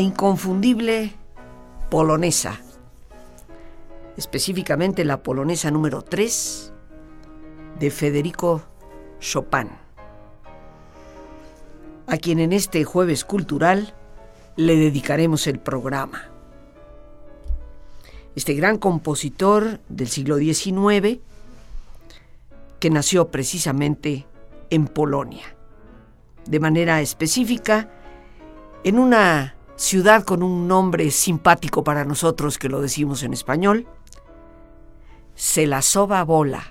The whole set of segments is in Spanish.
Inconfundible polonesa, específicamente la polonesa número 3 de Federico Chopin, a quien en este jueves cultural le dedicaremos el programa. Este gran compositor del siglo XIX, que nació precisamente en Polonia, de manera específica en una ciudad con un nombre simpático para nosotros que lo decimos en español, se la soba bola,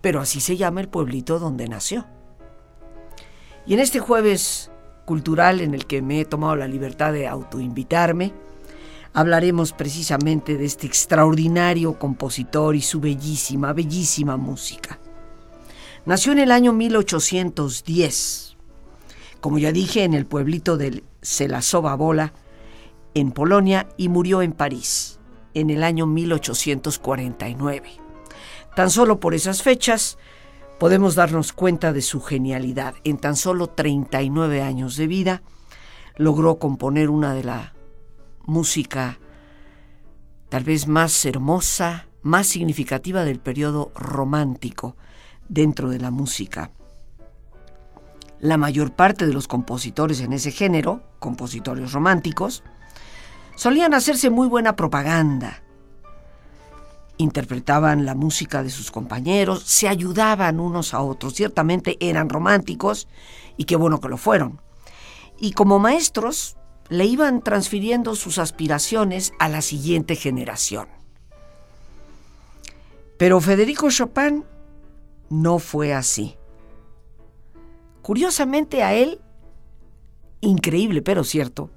pero así se llama el pueblito donde nació. Y en este jueves cultural en el que me he tomado la libertad de autoinvitarme, hablaremos precisamente de este extraordinario compositor y su bellísima, bellísima música. Nació en el año 1810, como ya dije, en el pueblito la soba bola en Polonia y murió en París en el año 1849. Tan solo por esas fechas podemos darnos cuenta de su genialidad. En tan solo 39 años de vida logró componer una de la música tal vez más hermosa, más significativa del periodo romántico dentro de la música la mayor parte de los compositores en ese género, compositores románticos, solían hacerse muy buena propaganda. Interpretaban la música de sus compañeros, se ayudaban unos a otros, ciertamente eran románticos y qué bueno que lo fueron. Y como maestros le iban transfiriendo sus aspiraciones a la siguiente generación. Pero Federico Chopin no fue así. Curiosamente a él, increíble pero cierto,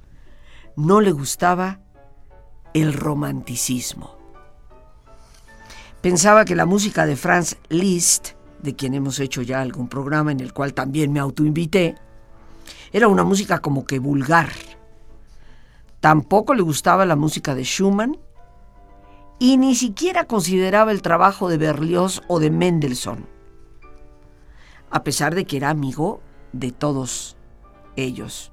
no le gustaba el romanticismo. Pensaba que la música de Franz Liszt, de quien hemos hecho ya algún programa en el cual también me autoinvité, era una música como que vulgar. Tampoco le gustaba la música de Schumann y ni siquiera consideraba el trabajo de Berlioz o de Mendelssohn a pesar de que era amigo de todos ellos.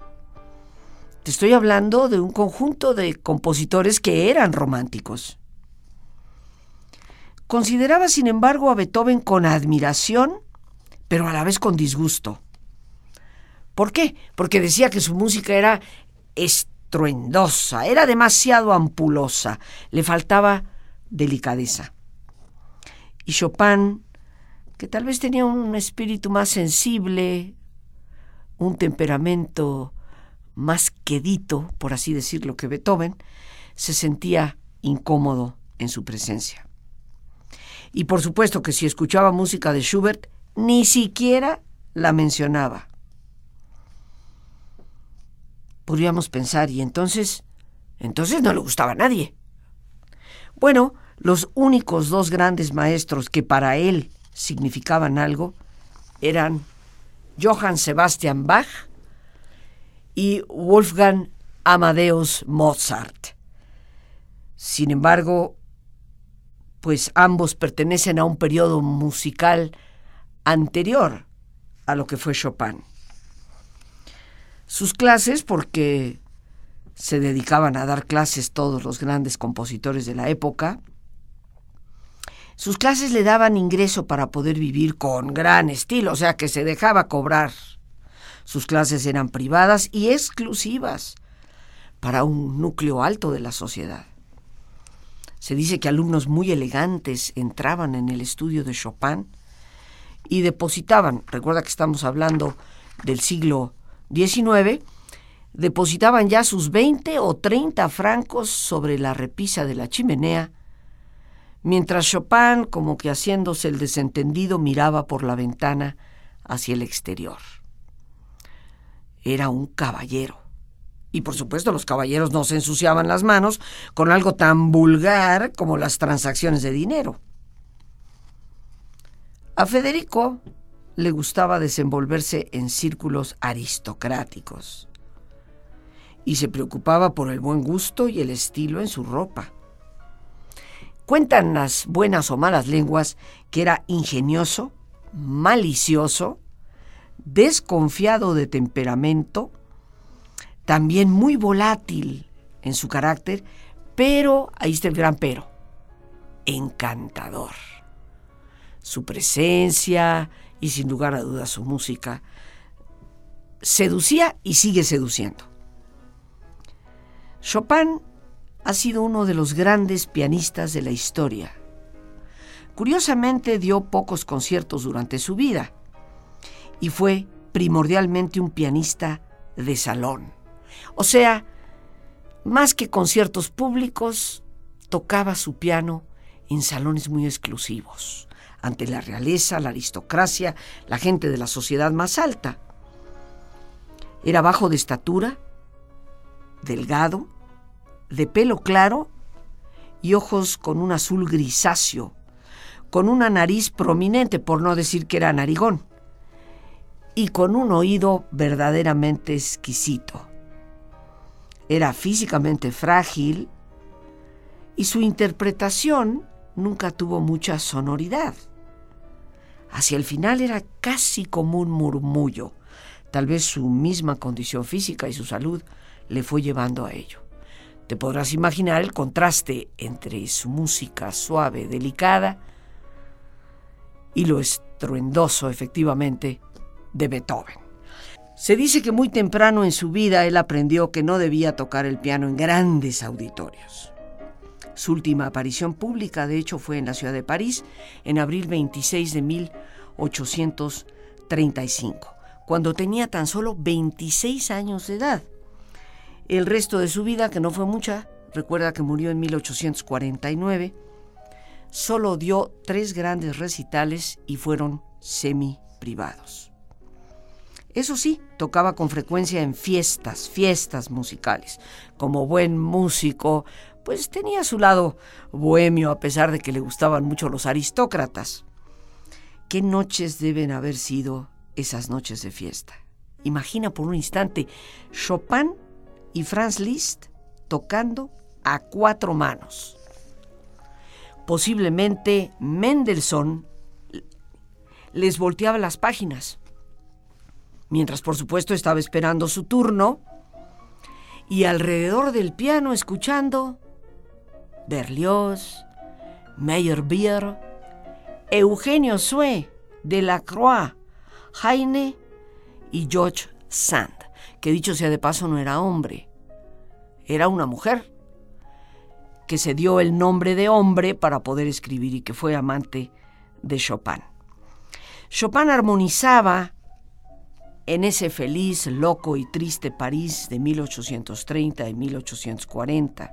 Te estoy hablando de un conjunto de compositores que eran románticos. Consideraba, sin embargo, a Beethoven con admiración, pero a la vez con disgusto. ¿Por qué? Porque decía que su música era estruendosa, era demasiado ampulosa, le faltaba delicadeza. Y Chopin que tal vez tenía un espíritu más sensible, un temperamento más quedito, por así decirlo, que Beethoven, se sentía incómodo en su presencia. Y por supuesto que si escuchaba música de Schubert, ni siquiera la mencionaba. Podríamos pensar, y entonces, entonces no le gustaba a nadie. Bueno, los únicos dos grandes maestros que para él significaban algo eran Johann Sebastian Bach y Wolfgang Amadeus Mozart. Sin embargo, pues ambos pertenecen a un periodo musical anterior a lo que fue Chopin. Sus clases, porque se dedicaban a dar clases todos los grandes compositores de la época, sus clases le daban ingreso para poder vivir con gran estilo, o sea que se dejaba cobrar. Sus clases eran privadas y exclusivas para un núcleo alto de la sociedad. Se dice que alumnos muy elegantes entraban en el estudio de Chopin y depositaban, recuerda que estamos hablando del siglo XIX, depositaban ya sus 20 o 30 francos sobre la repisa de la chimenea, mientras Chopin, como que haciéndose el desentendido, miraba por la ventana hacia el exterior. Era un caballero. Y por supuesto los caballeros no se ensuciaban las manos con algo tan vulgar como las transacciones de dinero. A Federico le gustaba desenvolverse en círculos aristocráticos y se preocupaba por el buen gusto y el estilo en su ropa. Cuentan las buenas o malas lenguas que era ingenioso, malicioso, desconfiado de temperamento, también muy volátil en su carácter, pero, ahí está el gran pero, encantador. Su presencia y sin lugar a dudas su música seducía y sigue seduciendo. Chopin ha sido uno de los grandes pianistas de la historia. Curiosamente dio pocos conciertos durante su vida y fue primordialmente un pianista de salón. O sea, más que conciertos públicos, tocaba su piano en salones muy exclusivos, ante la realeza, la aristocracia, la gente de la sociedad más alta. Era bajo de estatura, delgado, de pelo claro y ojos con un azul grisáceo, con una nariz prominente, por no decir que era narigón, y con un oído verdaderamente exquisito. Era físicamente frágil y su interpretación nunca tuvo mucha sonoridad. Hacia el final era casi como un murmullo. Tal vez su misma condición física y su salud le fue llevando a ello. Te podrás imaginar el contraste entre su música suave, delicada, y lo estruendoso, efectivamente, de Beethoven. Se dice que muy temprano en su vida él aprendió que no debía tocar el piano en grandes auditorios. Su última aparición pública, de hecho, fue en la ciudad de París en abril 26 de 1835, cuando tenía tan solo 26 años de edad. El resto de su vida, que no fue mucha, recuerda que murió en 1849, solo dio tres grandes recitales y fueron semi privados. Eso sí, tocaba con frecuencia en fiestas, fiestas musicales. Como buen músico, pues tenía su lado bohemio a pesar de que le gustaban mucho los aristócratas. ¿Qué noches deben haber sido esas noches de fiesta? Imagina por un instante Chopin y Franz Liszt tocando a cuatro manos. Posiblemente Mendelssohn les volteaba las páginas mientras por supuesto estaba esperando su turno, y alrededor del piano escuchando Berlioz, Meyerbeer, Eugenio Sue, Delacroix, Heine y George Sand, que dicho sea de paso no era hombre, era una mujer que se dio el nombre de hombre para poder escribir y que fue amante de Chopin. Chopin armonizaba en ese feliz, loco y triste París de 1830 y 1840.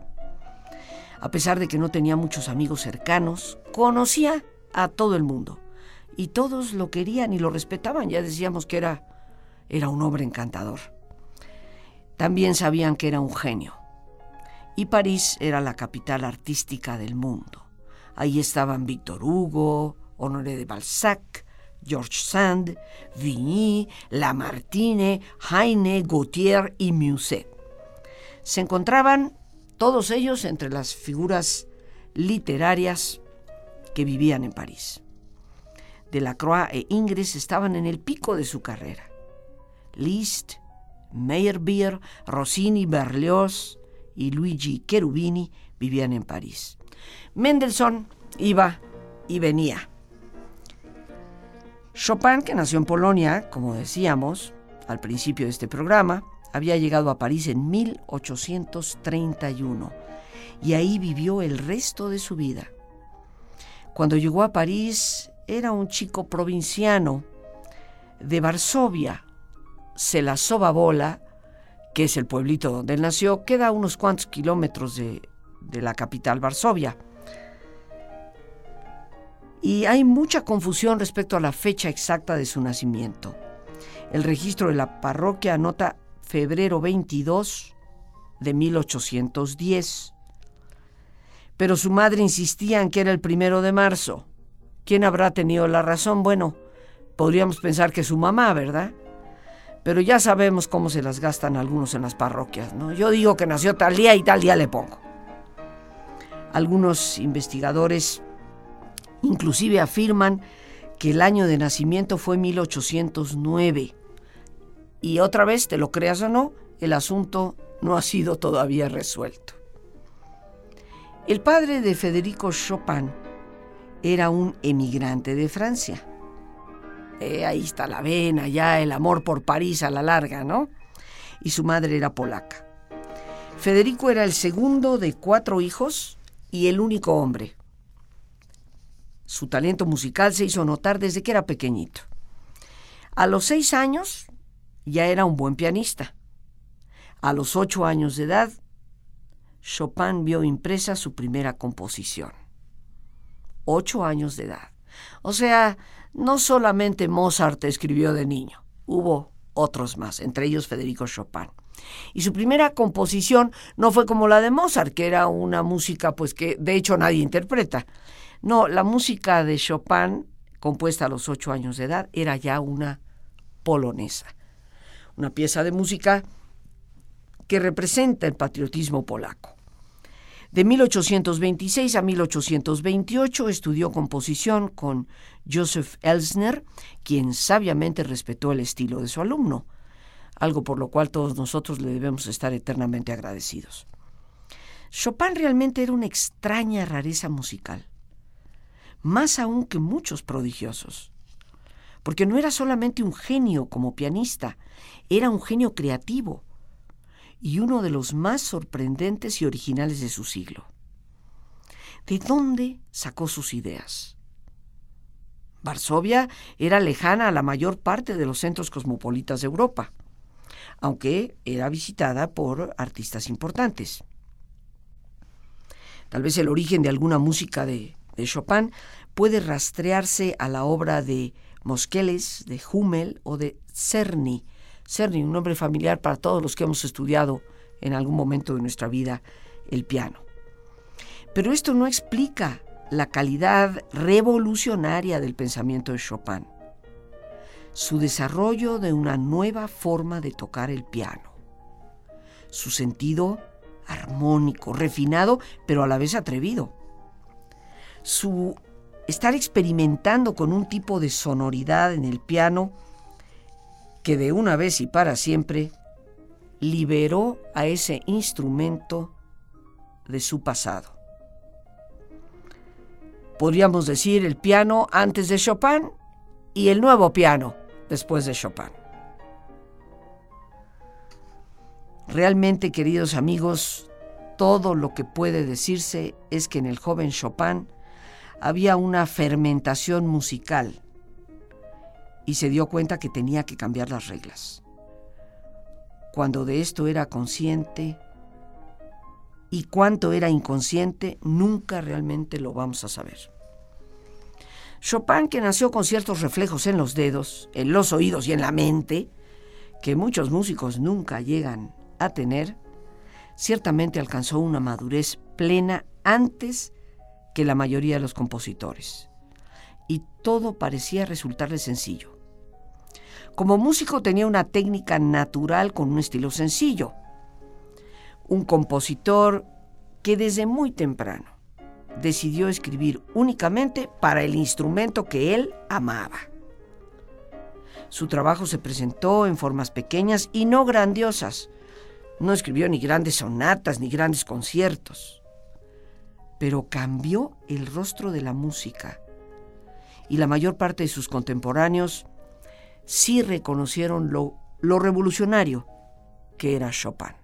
A pesar de que no tenía muchos amigos cercanos, conocía a todo el mundo y todos lo querían y lo respetaban. Ya decíamos que era, era un hombre encantador. También sabían que era un genio. Y París era la capital artística del mundo. Ahí estaban Victor Hugo, Honoré de Balzac, George Sand, Vigny, Lamartine, Heine, Gautier y Musset. Se encontraban todos ellos entre las figuras literarias que vivían en París. Delacroix e Ingres estaban en el pico de su carrera. Liszt, Meyerbeer, Rossini, Berlioz y Luigi Cherubini vivían en París. Mendelssohn iba y venía Chopin, que nació en Polonia, como decíamos al principio de este programa, había llegado a París en 1831 y ahí vivió el resto de su vida. Cuando llegó a París era un chico provinciano de Varsovia, se la bola, que es el pueblito donde él nació, queda a unos cuantos kilómetros de, de la capital, Varsovia. Y hay mucha confusión respecto a la fecha exacta de su nacimiento. El registro de la parroquia anota febrero 22 de 1810. Pero su madre insistía en que era el primero de marzo. ¿Quién habrá tenido la razón? Bueno, podríamos pensar que su mamá, ¿verdad? Pero ya sabemos cómo se las gastan algunos en las parroquias, ¿no? Yo digo que nació tal día y tal día le pongo. Algunos investigadores inclusive afirman que el año de nacimiento fue 1809. Y otra vez, te lo creas o no, el asunto no ha sido todavía resuelto. El padre de Federico Chopin era un emigrante de Francia eh, ahí está la vena, ya el amor por París a la larga, ¿no? Y su madre era polaca. Federico era el segundo de cuatro hijos y el único hombre. Su talento musical se hizo notar desde que era pequeñito. A los seis años ya era un buen pianista. A los ocho años de edad, Chopin vio impresa su primera composición. Ocho años de edad. O sea, no solamente Mozart escribió de niño, hubo otros más, entre ellos Federico Chopin. Y su primera composición no fue como la de Mozart, que era una música pues que de hecho nadie interpreta. No, la música de Chopin, compuesta a los ocho años de edad, era ya una polonesa. Una pieza de música que representa el patriotismo polaco. De 1826 a 1828 estudió composición con Joseph Elsner, quien sabiamente respetó el estilo de su alumno, algo por lo cual todos nosotros le debemos estar eternamente agradecidos. Chopin realmente era una extraña rareza musical, más aún que muchos prodigiosos, porque no era solamente un genio como pianista, era un genio creativo y uno de los más sorprendentes y originales de su siglo. ¿De dónde sacó sus ideas? Varsovia era lejana a la mayor parte de los centros cosmopolitas de Europa, aunque era visitada por artistas importantes. Tal vez el origen de alguna música de, Chopin puede rastrearse a la obra de Mosqueles, de Hummel o de Czerny, Cerny, un nombre familiar para todos los que hemos estudiado en algún momento de nuestra vida el piano. Pero esto no explica la calidad revolucionaria del pensamiento de Chopin, su desarrollo de una nueva forma de tocar el piano, su sentido armónico, refinado, pero a la vez atrevido, su estar experimentando con un tipo de sonoridad en el piano que de una vez y para siempre liberó a ese instrumento de su pasado. Podríamos decir el piano antes de Chopin y el nuevo piano después de Chopin. Realmente, queridos amigos, todo lo que puede decirse es que en el joven Chopin había una fermentación musical y se dio cuenta que tenía que cambiar las reglas. Cuando de esto era consciente y cuánto era inconsciente, nunca realmente lo vamos a saber. Chopin, que nació con ciertos reflejos en los dedos, en los oídos y en la mente, que muchos músicos nunca llegan a tener, ciertamente alcanzó una madurez plena antes que la mayoría de los compositores. Y todo parecía resultarle sencillo. Como músico tenía una técnica natural con un estilo sencillo. Un compositor que desde muy temprano decidió escribir únicamente para el instrumento que él amaba. Su trabajo se presentó en formas pequeñas y no grandiosas. No escribió ni grandes sonatas ni grandes conciertos. Pero cambió el rostro de la música. Y la mayor parte de sus contemporáneos sí reconocieron lo, lo revolucionario que era Chopin.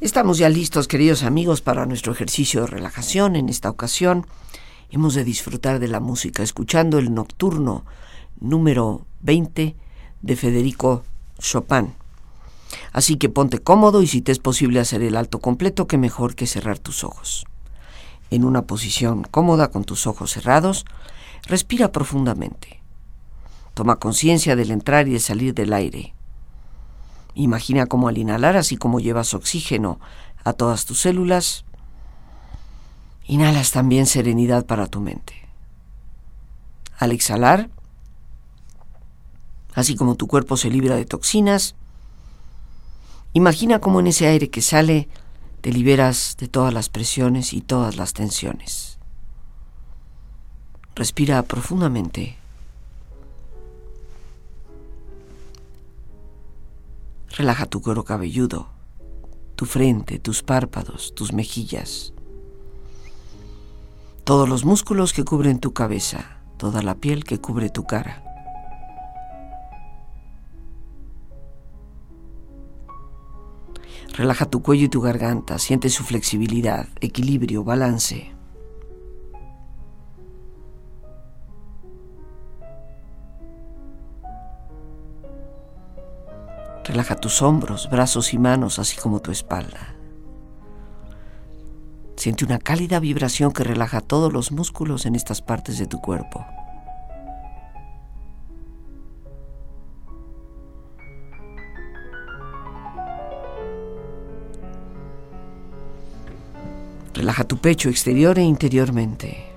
Estamos ya listos, queridos amigos, para nuestro ejercicio de relajación. En esta ocasión hemos de disfrutar de la música escuchando el nocturno número 20 de Federico Chopin. Así que ponte cómodo y si te es posible hacer el alto completo, qué mejor que cerrar tus ojos. En una posición cómoda con tus ojos cerrados, respira profundamente. Toma conciencia del entrar y de salir del aire. Imagina cómo al inhalar, así como llevas oxígeno a todas tus células, inhalas también serenidad para tu mente. Al exhalar, así como tu cuerpo se libra de toxinas, imagina cómo en ese aire que sale te liberas de todas las presiones y todas las tensiones. Respira profundamente. Relaja tu cuero cabelludo, tu frente, tus párpados, tus mejillas, todos los músculos que cubren tu cabeza, toda la piel que cubre tu cara. Relaja tu cuello y tu garganta, siente su flexibilidad, equilibrio, balance. Relaja tus hombros, brazos y manos, así como tu espalda. Siente una cálida vibración que relaja todos los músculos en estas partes de tu cuerpo. Relaja tu pecho exterior e interiormente.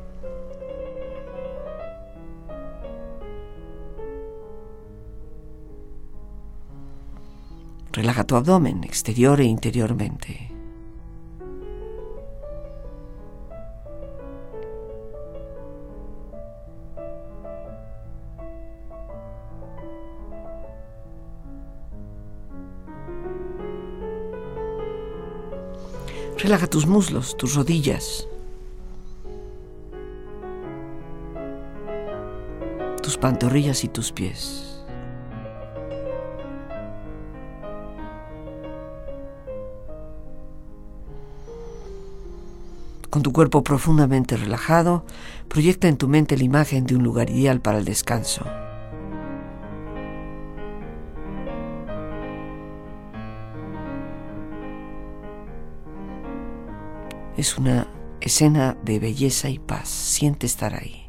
Relaja tu abdomen exterior e interiormente. Relaja tus muslos, tus rodillas, tus pantorrillas y tus pies. Con tu cuerpo profundamente relajado, proyecta en tu mente la imagen de un lugar ideal para el descanso. Es una escena de belleza y paz. Siente estar ahí.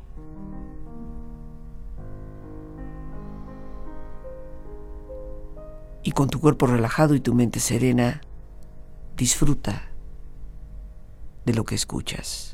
Y con tu cuerpo relajado y tu mente serena, disfruta de lo que escuchas.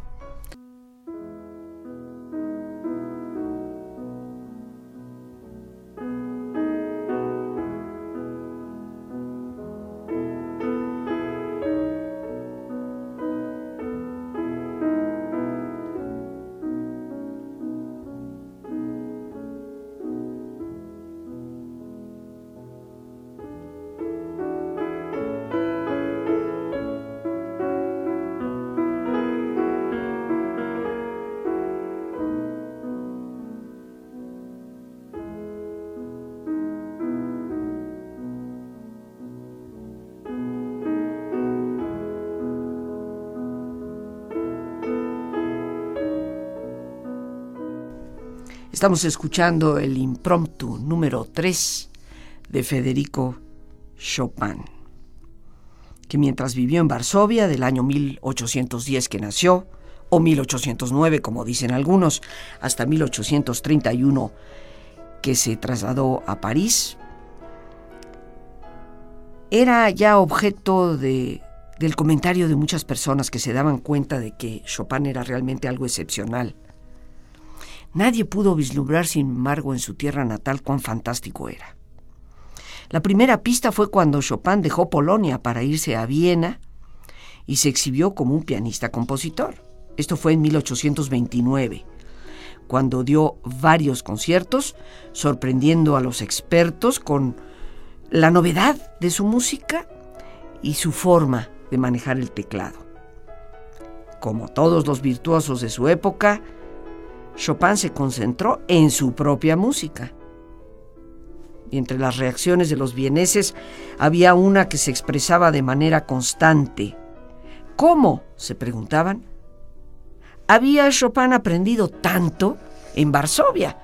Estamos escuchando el impromptu número 3 de Federico Chopin, que mientras vivió en Varsovia del año 1810 que nació, o 1809 como dicen algunos, hasta 1831 que se trasladó a París, era ya objeto de, del comentario de muchas personas que se daban cuenta de que Chopin era realmente algo excepcional. Nadie pudo vislumbrar, sin embargo, en su tierra natal cuán fantástico era. La primera pista fue cuando Chopin dejó Polonia para irse a Viena y se exhibió como un pianista-compositor. Esto fue en 1829, cuando dio varios conciertos, sorprendiendo a los expertos con la novedad de su música y su forma de manejar el teclado. Como todos los virtuosos de su época, Chopin se concentró en su propia música. Y entre las reacciones de los vieneses había una que se expresaba de manera constante. ¿Cómo? se preguntaban. Había Chopin aprendido tanto en Varsovia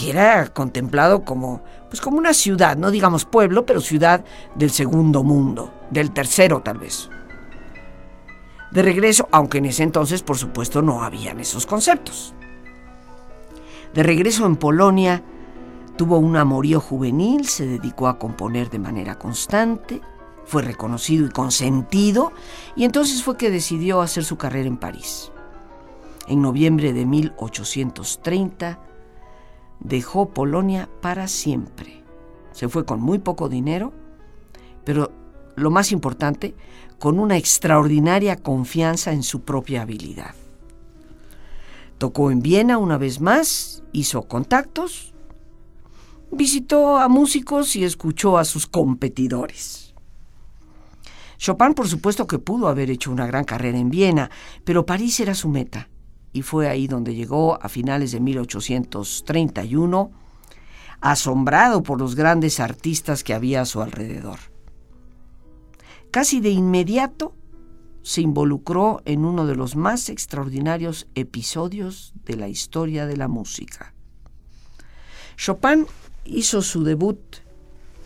que era contemplado como, pues como una ciudad, no digamos pueblo, pero ciudad del segundo mundo, del tercero tal vez. De regreso, aunque en ese entonces por supuesto no habían esos conceptos. De regreso en Polonia, tuvo un amorío juvenil, se dedicó a componer de manera constante, fue reconocido y consentido, y entonces fue que decidió hacer su carrera en París. En noviembre de 1830, dejó Polonia para siempre. Se fue con muy poco dinero, pero lo más importante, con una extraordinaria confianza en su propia habilidad. Tocó en Viena una vez más, hizo contactos, visitó a músicos y escuchó a sus competidores. Chopin, por supuesto que pudo haber hecho una gran carrera en Viena, pero París era su meta y fue ahí donde llegó a finales de 1831, asombrado por los grandes artistas que había a su alrededor. Casi de inmediato se involucró en uno de los más extraordinarios episodios de la historia de la música. Chopin hizo su debut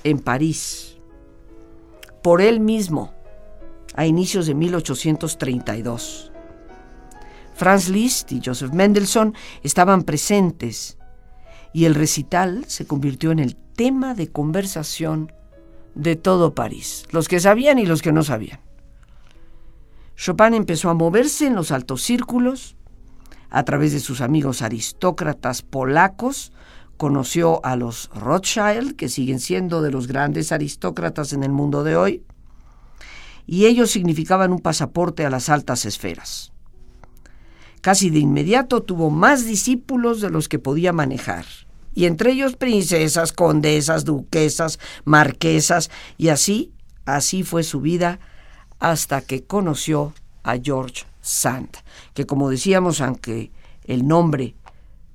en París, por él mismo, a inicios de 1832 Franz Liszt y Joseph Mendelssohn estaban presentes y el recital se convirtió en el tema de conversación de todo París, los que sabían y los que no sabían. Chopin empezó a moverse en los altos círculos, a través de sus amigos aristócratas polacos, conoció a los Rothschild, que siguen siendo de los grandes aristócratas en el mundo de hoy, y ellos significaban un pasaporte a las altas esferas. Casi de inmediato tuvo más discípulos de los que podía manejar, y entre ellos princesas, condesas, duquesas, marquesas, y así, así fue su vida hasta que conoció a George Sand, que como decíamos, aunque el nombre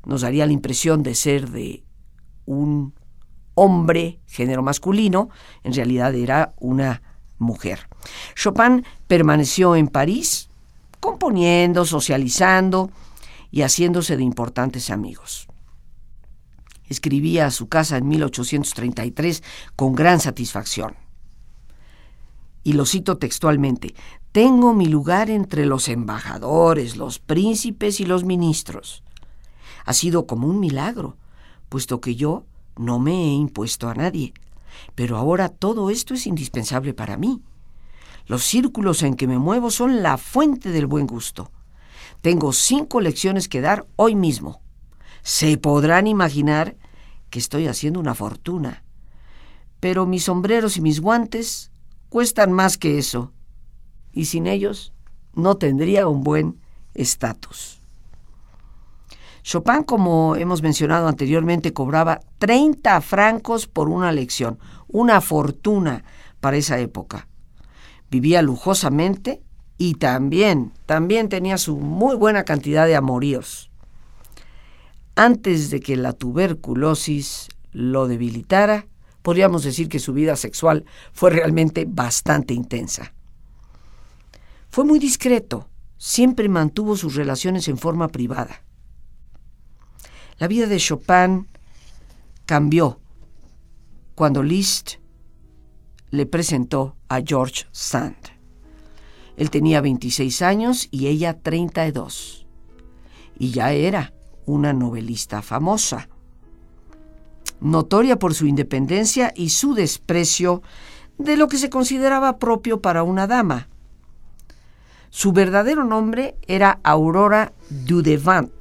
nos daría la impresión de ser de un hombre, género masculino, en realidad era una mujer. Chopin permaneció en París componiendo, socializando y haciéndose de importantes amigos. Escribía a su casa en 1833 con gran satisfacción. Y lo cito textualmente, tengo mi lugar entre los embajadores, los príncipes y los ministros. Ha sido como un milagro, puesto que yo no me he impuesto a nadie, pero ahora todo esto es indispensable para mí. Los círculos en que me muevo son la fuente del buen gusto. Tengo cinco lecciones que dar hoy mismo. Se podrán imaginar que estoy haciendo una fortuna. Pero mis sombreros y mis guantes cuestan más que eso. Y sin ellos no tendría un buen estatus. Chopin, como hemos mencionado anteriormente, cobraba 30 francos por una lección, una fortuna para esa época vivía lujosamente y también, también tenía su muy buena cantidad de amoríos. Antes de que la tuberculosis lo debilitara, podríamos decir que su vida sexual fue realmente bastante intensa. Fue muy discreto, siempre mantuvo sus relaciones en forma privada. La vida de Chopin cambió cuando Liszt le presentó a George Sand. Él tenía 26 años y ella 32. Y ya era una novelista famosa, notoria por su independencia y su desprecio de lo que se consideraba propio para una dama. Su verdadero nombre era Aurora Dudevant,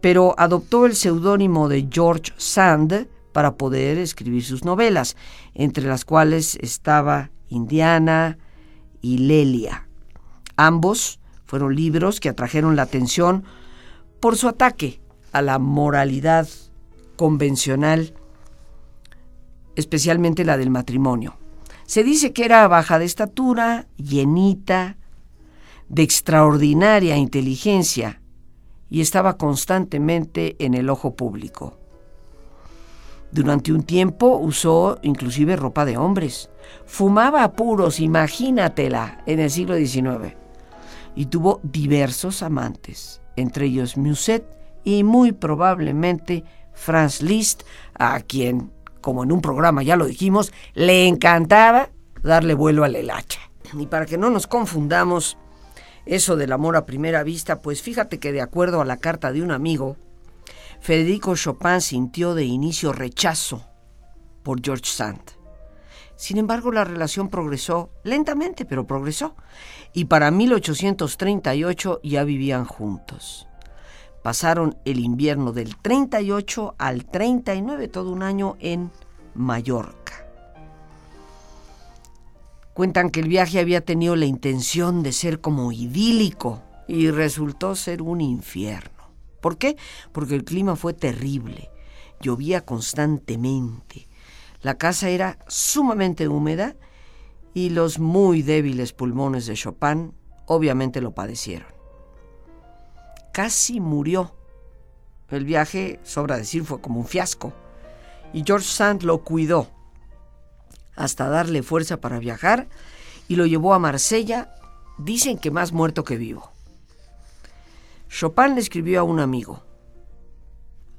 pero adoptó el seudónimo de George Sand para poder escribir sus novelas, entre las cuales estaba Indiana y Lelia. Ambos fueron libros que atrajeron la atención por su ataque a la moralidad convencional, especialmente la del matrimonio. Se dice que era baja de estatura, llenita, de extraordinaria inteligencia y estaba constantemente en el ojo público. Durante un tiempo usó inclusive ropa de hombres. Fumaba puros, imagínatela, en el siglo XIX. Y tuvo diversos amantes, entre ellos Musset y muy probablemente Franz Liszt, a quien, como en un programa ya lo dijimos, le encantaba darle vuelo al hacha. Y para que no nos confundamos, eso del amor a primera vista, pues fíjate que de acuerdo a la carta de un amigo, Federico Chopin sintió de inicio rechazo por George Sand. Sin embargo, la relación progresó lentamente, pero progresó. Y para 1838 ya vivían juntos. Pasaron el invierno del 38 al 39, todo un año en Mallorca. Cuentan que el viaje había tenido la intención de ser como idílico y resultó ser un infierno. ¿Por qué? Porque el clima fue terrible, llovía constantemente, la casa era sumamente húmeda y los muy débiles pulmones de Chopin obviamente lo padecieron. Casi murió. El viaje, sobra decir, fue como un fiasco. Y George Sand lo cuidó hasta darle fuerza para viajar y lo llevó a Marsella, dicen que más muerto que vivo. Chopin le escribió a un amigo,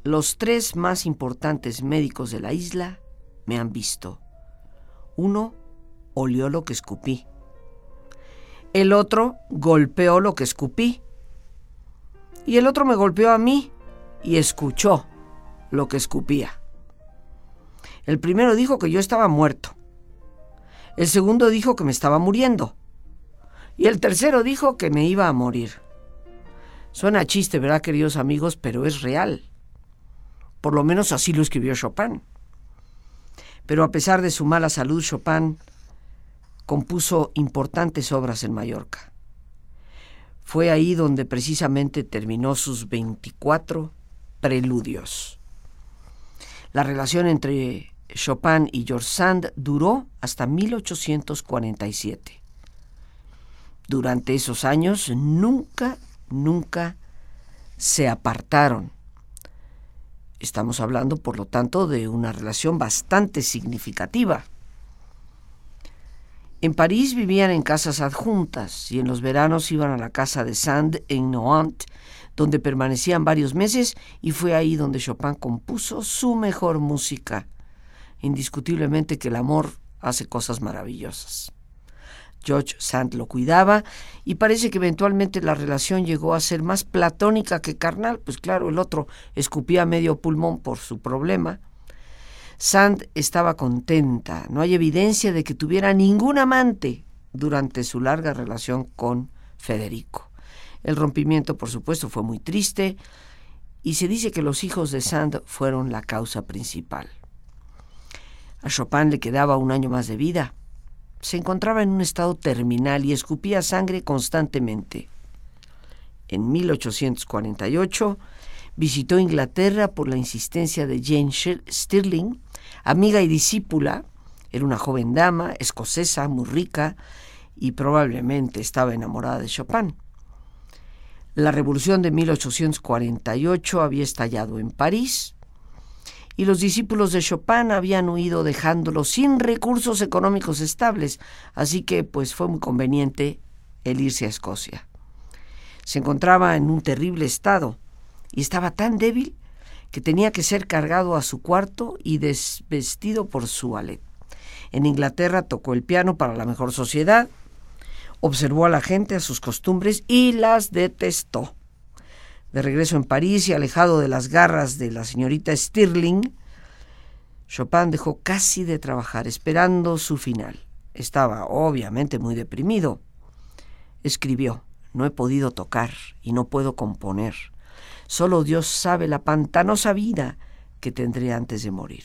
los tres más importantes médicos de la isla me han visto. Uno olió lo que escupí. El otro golpeó lo que escupí. Y el otro me golpeó a mí y escuchó lo que escupía. El primero dijo que yo estaba muerto. El segundo dijo que me estaba muriendo. Y el tercero dijo que me iba a morir. Suena chiste, ¿verdad, queridos amigos? Pero es real. Por lo menos así lo escribió Chopin. Pero a pesar de su mala salud, Chopin compuso importantes obras en Mallorca. Fue ahí donde precisamente terminó sus 24 preludios. La relación entre Chopin y George Sand duró hasta 1847. Durante esos años nunca nunca se apartaron. Estamos hablando, por lo tanto, de una relación bastante significativa. En París vivían en casas adjuntas y en los veranos iban a la casa de Sand en Nohant, donde permanecían varios meses y fue ahí donde Chopin compuso su mejor música. Indiscutiblemente que el amor hace cosas maravillosas. George Sand lo cuidaba y parece que eventualmente la relación llegó a ser más platónica que carnal, pues claro, el otro escupía medio pulmón por su problema. Sand estaba contenta, no hay evidencia de que tuviera ningún amante durante su larga relación con Federico. El rompimiento, por supuesto, fue muy triste y se dice que los hijos de Sand fueron la causa principal. A Chopin le quedaba un año más de vida se encontraba en un estado terminal y escupía sangre constantemente. En 1848 visitó Inglaterra por la insistencia de Jane Stirling, amiga y discípula. Era una joven dama, escocesa, muy rica y probablemente estaba enamorada de Chopin. La revolución de 1848 había estallado en París y los discípulos de Chopin habían huido dejándolo sin recursos económicos estables, así que pues fue muy conveniente el irse a Escocia. Se encontraba en un terrible estado y estaba tan débil que tenía que ser cargado a su cuarto y desvestido por su ballet. En Inglaterra tocó el piano para la mejor sociedad, observó a la gente, a sus costumbres y las detestó. De regreso en París y alejado de las garras de la señorita Stirling, Chopin dejó casi de trabajar, esperando su final. Estaba obviamente muy deprimido. Escribió, no he podido tocar y no puedo componer. Solo Dios sabe la pantanosa vida que tendré antes de morir.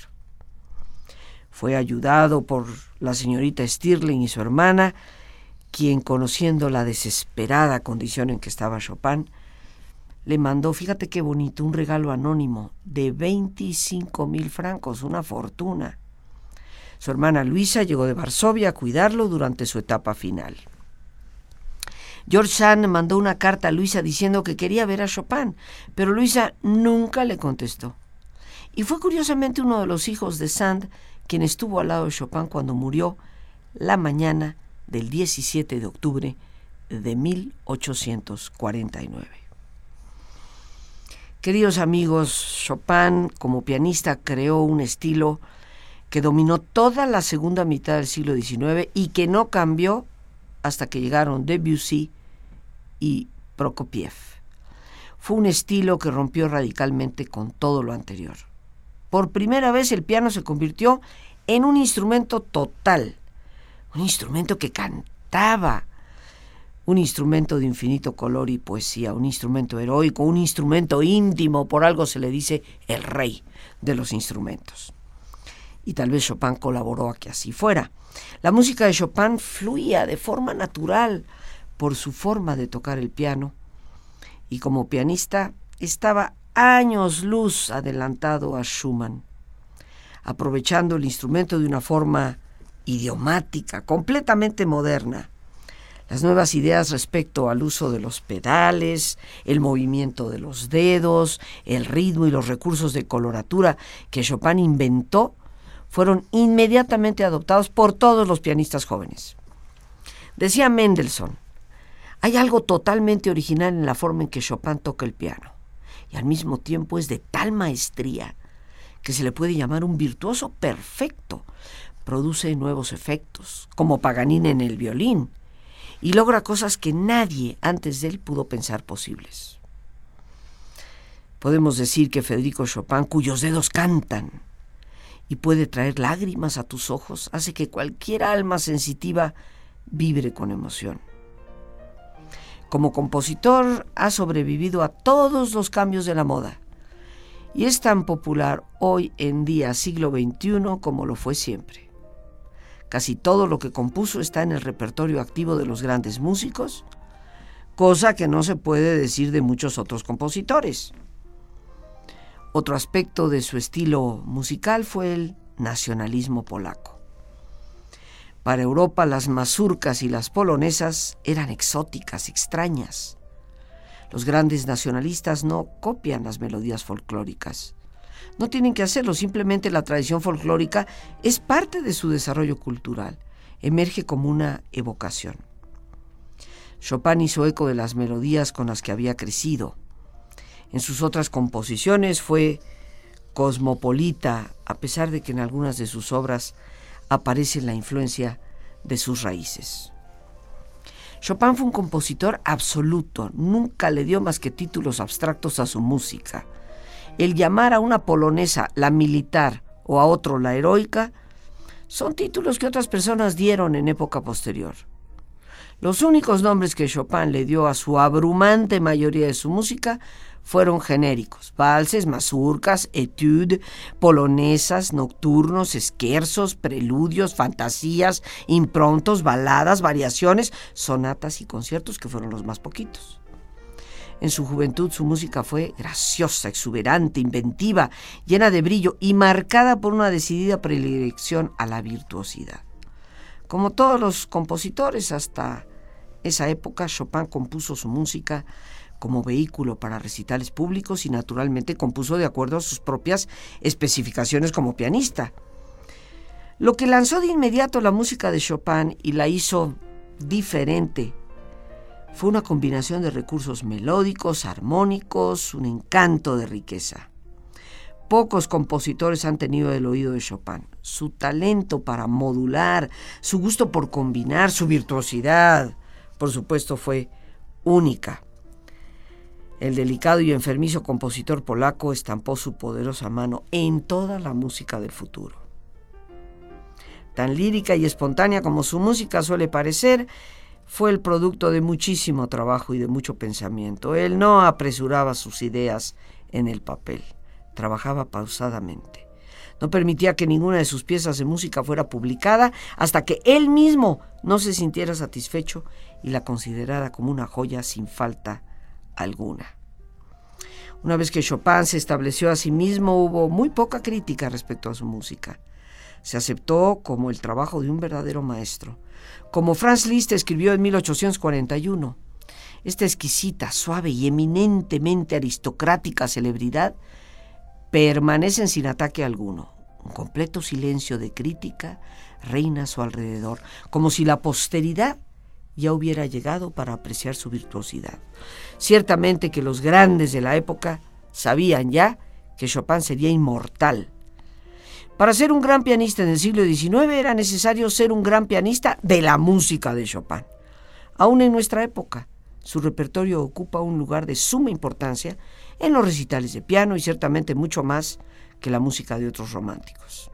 Fue ayudado por la señorita Stirling y su hermana, quien, conociendo la desesperada condición en que estaba Chopin, le mandó, fíjate qué bonito, un regalo anónimo de 25 mil francos, una fortuna. Su hermana Luisa llegó de Varsovia a cuidarlo durante su etapa final. George Sand mandó una carta a Luisa diciendo que quería ver a Chopin, pero Luisa nunca le contestó. Y fue curiosamente uno de los hijos de Sand quien estuvo al lado de Chopin cuando murió la mañana del 17 de octubre de 1849. Queridos amigos, Chopin como pianista creó un estilo que dominó toda la segunda mitad del siglo XIX y que no cambió hasta que llegaron Debussy y Prokopiev. Fue un estilo que rompió radicalmente con todo lo anterior. Por primera vez el piano se convirtió en un instrumento total, un instrumento que cantaba, un instrumento de infinito color y poesía, un instrumento heroico, un instrumento íntimo, por algo se le dice el rey de los instrumentos. Y tal vez Chopin colaboró a que así fuera. La música de Chopin fluía de forma natural, por su forma de tocar el piano y como pianista estaba años luz adelantado a Schumann, aprovechando el instrumento de una forma idiomática, completamente moderna. Las nuevas ideas respecto al uso de los pedales, el movimiento de los dedos, el ritmo y los recursos de coloratura que Chopin inventó fueron inmediatamente adoptados por todos los pianistas jóvenes. Decía Mendelssohn, hay algo totalmente original en la forma en que Chopin toca el piano, y al mismo tiempo es de tal maestría que se le puede llamar un virtuoso perfecto. Produce nuevos efectos, como Paganini en el violín, y logra cosas que nadie antes de él pudo pensar posibles. Podemos decir que Federico Chopin, cuyos dedos cantan y puede traer lágrimas a tus ojos, hace que cualquier alma sensitiva vibre con emoción. Como compositor ha sobrevivido a todos los cambios de la moda y es tan popular hoy en día, siglo XXI, como lo fue siempre. Casi todo lo que compuso está en el repertorio activo de los grandes músicos, cosa que no se puede decir de muchos otros compositores. Otro aspecto de su estilo musical fue el nacionalismo polaco. Para Europa las mazurcas y las polonesas eran exóticas, extrañas. Los grandes nacionalistas no copian las melodías folclóricas. No tienen que hacerlo, simplemente la tradición folclórica es parte de su desarrollo cultural, emerge como una evocación. Chopin hizo eco de las melodías con las que había crecido. En sus otras composiciones fue cosmopolita, a pesar de que en algunas de sus obras aparece la influencia de sus raíces. Chopin fue un compositor absoluto, nunca le dio más que títulos abstractos a su música. El llamar a una polonesa la militar o a otro la heroica son títulos que otras personas dieron en época posterior. Los únicos nombres que Chopin le dio a su abrumante mayoría de su música fueron genéricos, valses, mazurcas, etudes, polonesas, nocturnos, esquerzos, preludios, fantasías, improntos, baladas, variaciones, sonatas y conciertos que fueron los más poquitos. En su juventud su música fue graciosa, exuberante, inventiva, llena de brillo y marcada por una decidida predilección a la virtuosidad. Como todos los compositores hasta esa época, Chopin compuso su música como vehículo para recitales públicos y naturalmente compuso de acuerdo a sus propias especificaciones como pianista. Lo que lanzó de inmediato la música de Chopin y la hizo diferente fue una combinación de recursos melódicos, armónicos, un encanto de riqueza. Pocos compositores han tenido el oído de Chopin. Su talento para modular, su gusto por combinar, su virtuosidad, por supuesto, fue única. El delicado y enfermizo compositor polaco estampó su poderosa mano en toda la música del futuro. Tan lírica y espontánea como su música suele parecer, fue el producto de muchísimo trabajo y de mucho pensamiento. Él no apresuraba sus ideas en el papel, trabajaba pausadamente. No permitía que ninguna de sus piezas de música fuera publicada hasta que él mismo no se sintiera satisfecho y la considerara como una joya sin falta alguna. Una vez que Chopin se estableció a sí mismo, hubo muy poca crítica respecto a su música. Se aceptó como el trabajo de un verdadero maestro. Como Franz Liszt escribió en 1841, esta exquisita, suave y eminentemente aristocrática celebridad permanece sin ataque alguno. Un completo silencio de crítica reina a su alrededor, como si la posteridad ya hubiera llegado para apreciar su virtuosidad. Ciertamente que los grandes de la época sabían ya que Chopin sería inmortal. Para ser un gran pianista en el siglo XIX era necesario ser un gran pianista de la música de Chopin. Aún en nuestra época, su repertorio ocupa un lugar de suma importancia en los recitales de piano y ciertamente mucho más que la música de otros románticos.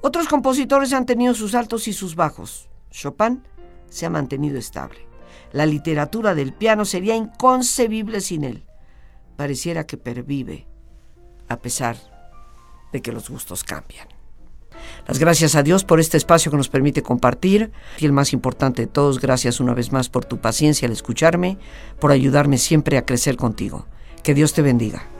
Otros compositores han tenido sus altos y sus bajos. Chopin se ha mantenido estable. La literatura del piano sería inconcebible sin él. Pareciera que pervive, a pesar de que los gustos cambian. Las gracias a Dios por este espacio que nos permite compartir. Y el más importante de todos, gracias una vez más por tu paciencia al escucharme, por ayudarme siempre a crecer contigo. Que Dios te bendiga.